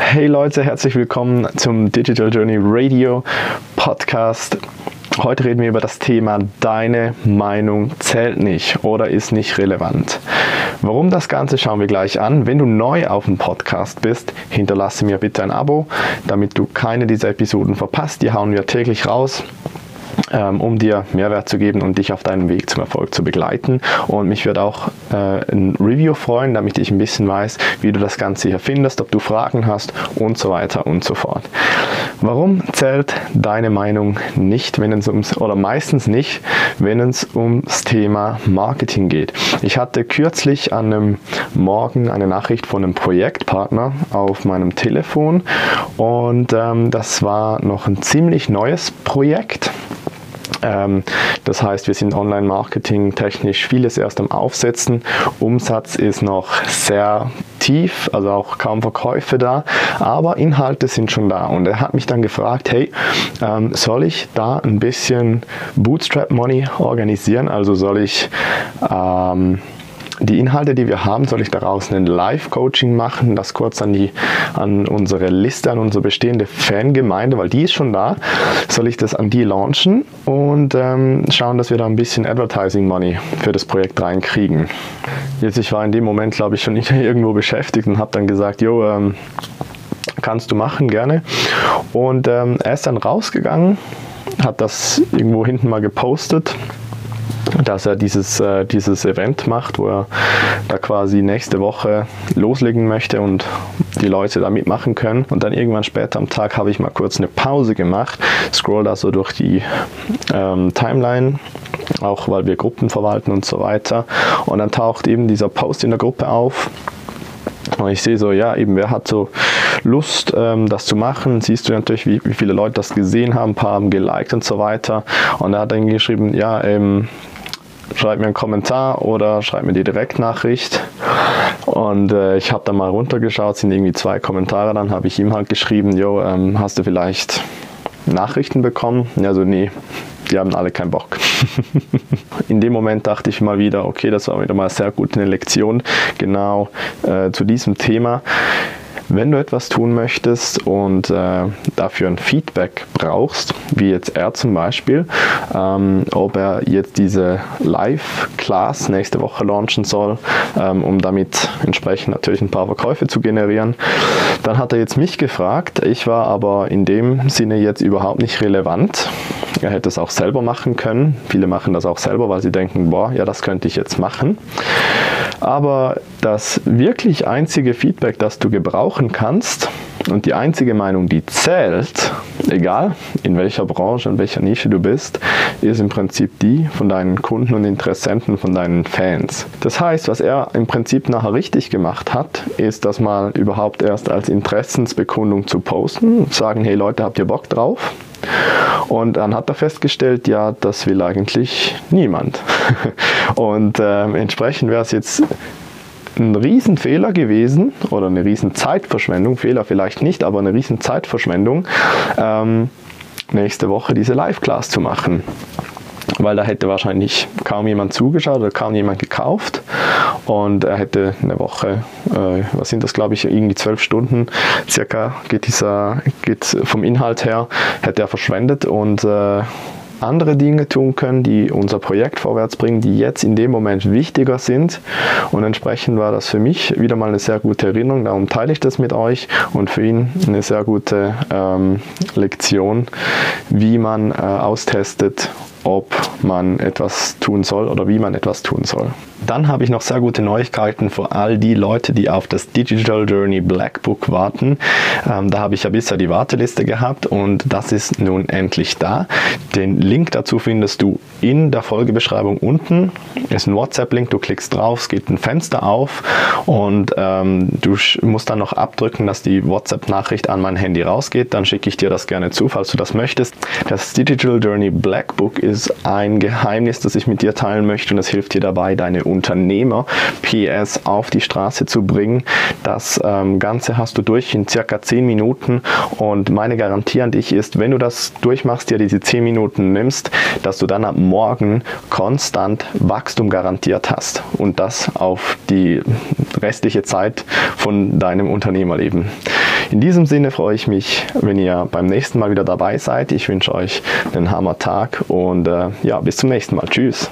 Hey Leute, herzlich willkommen zum Digital Journey Radio Podcast. Heute reden wir über das Thema Deine Meinung zählt nicht oder ist nicht relevant. Warum das Ganze schauen wir gleich an. Wenn du neu auf dem Podcast bist, hinterlasse mir bitte ein Abo, damit du keine dieser Episoden verpasst. Die hauen wir täglich raus ähm, um dir Mehrwert zu geben und dich auf deinem Weg zum Erfolg zu begleiten. Und mich würde auch äh, ein Review freuen, damit ich ein bisschen weiß, wie du das Ganze hier findest, ob du Fragen hast und so weiter und so fort. Warum zählt deine Meinung nicht, wenn es ums, oder meistens nicht, wenn es ums Thema Marketing geht? Ich hatte kürzlich an einem Morgen eine Nachricht von einem Projektpartner auf meinem Telefon und ähm, das war noch ein ziemlich neues Projekt. Ähm, das heißt, wir sind online-marketing technisch vieles erst am Aufsetzen. Umsatz ist noch sehr tief, also auch kaum Verkäufe da, aber Inhalte sind schon da. Und er hat mich dann gefragt, hey, ähm, soll ich da ein bisschen Bootstrap Money organisieren? Also soll ich ähm, die Inhalte, die wir haben, soll ich daraus ein Live-Coaching machen, das kurz an, die, an unsere Liste, an unsere bestehende Fangemeinde, weil die ist schon da, soll ich das an die launchen und ähm, schauen, dass wir da ein bisschen Advertising Money für das Projekt reinkriegen. Jetzt, ich war in dem Moment, glaube ich, schon nicht irgendwo beschäftigt und habe dann gesagt, jo, ähm, kannst du machen, gerne. Und ähm, er ist dann rausgegangen, hat das irgendwo hinten mal gepostet dass er dieses, äh, dieses Event macht, wo er da quasi nächste Woche loslegen möchte und die Leute da mitmachen können. Und dann irgendwann später am Tag habe ich mal kurz eine Pause gemacht, scroll da so durch die ähm, Timeline, auch weil wir Gruppen verwalten und so weiter. Und dann taucht eben dieser Post in der Gruppe auf. Und ich sehe so, ja, eben, wer hat so Lust, ähm, das zu machen? Siehst du natürlich, wie, wie, viele Leute das gesehen haben, ein paar haben geliked und so weiter. Und er hat dann geschrieben, ja, ähm, schreib mir einen Kommentar oder schreib mir die Direktnachricht. Und äh, ich habe dann mal runtergeschaut, sind irgendwie zwei Kommentare, dann habe ich ihm halt geschrieben, jo, ähm, hast du vielleicht Nachrichten bekommen? Ja, so nee, die haben alle keinen Bock. In dem Moment dachte ich mal wieder, okay, das war wieder mal sehr gut eine Lektion genau äh, zu diesem Thema. Wenn du etwas tun möchtest und äh, dafür ein Feedback brauchst, wie jetzt er zum Beispiel, ähm, ob er jetzt diese Live-Class nächste Woche launchen soll, ähm, um damit entsprechend natürlich ein paar Verkäufe zu generieren, dann hat er jetzt mich gefragt. Ich war aber in dem Sinne jetzt überhaupt nicht relevant. Er hätte es auch selber machen können. Viele machen das auch selber, weil sie denken, boah, ja, das könnte ich jetzt machen. Aber das wirklich einzige Feedback, das du gebrauchen kannst und die einzige Meinung, die zählt, egal in welcher Branche, in welcher Nische du bist, ist im Prinzip die von deinen Kunden und Interessenten, von deinen Fans. Das heißt, was er im Prinzip nachher richtig gemacht hat, ist das mal überhaupt erst als Interessensbekundung zu posten, sagen, hey Leute, habt ihr Bock drauf? Und dann hat er festgestellt, ja, das will eigentlich niemand. Und äh, entsprechend wäre es jetzt ein Riesenfehler gewesen oder eine Riesenzeitverschwendung, Fehler vielleicht nicht, aber eine Riesenzeitverschwendung, ähm, nächste Woche diese Live-Class zu machen weil da hätte wahrscheinlich kaum jemand zugeschaut oder kaum jemand gekauft und er hätte eine Woche, äh, was sind das glaube ich, irgendwie zwölf Stunden circa geht dieser, geht vom Inhalt her, hätte er verschwendet und äh, andere Dinge tun können, die unser Projekt vorwärts bringen, die jetzt in dem Moment wichtiger sind. Und entsprechend war das für mich wieder mal eine sehr gute Erinnerung. Darum teile ich das mit euch und für ihn eine sehr gute ähm, Lektion, wie man äh, austestet, ob man etwas tun soll oder wie man etwas tun soll. Dann habe ich noch sehr gute Neuigkeiten für all die Leute, die auf das Digital Journey Black Book warten. Ähm, da habe ich ja bisher die Warteliste gehabt und das ist nun endlich da. Den Link dazu findest du in der Folgebeschreibung unten. Ist ein WhatsApp-Link, du klickst drauf, es geht ein Fenster auf und ähm, du musst dann noch abdrücken, dass die WhatsApp-Nachricht an mein Handy rausgeht. Dann schicke ich dir das gerne zu, falls du das möchtest. Das Digital Journey Black Book ist ein Geheimnis, das ich mit dir teilen möchte und es hilft dir dabei, deine Unternehmer PS auf die Straße zu bringen, Das ähm, Ganze hast du durch in circa 10 Minuten und meine Garantie an dich ist, wenn du das durchmachst, dir diese 10 Minuten nimmst, dass du dann ab morgen konstant Wachstum garantiert hast und das auf die restliche Zeit von deinem Unternehmerleben. In diesem Sinne freue ich mich, wenn ihr beim nächsten Mal wieder dabei seid. Ich wünsche euch einen Hammer Tag und äh, ja, bis zum nächsten Mal. Tschüss.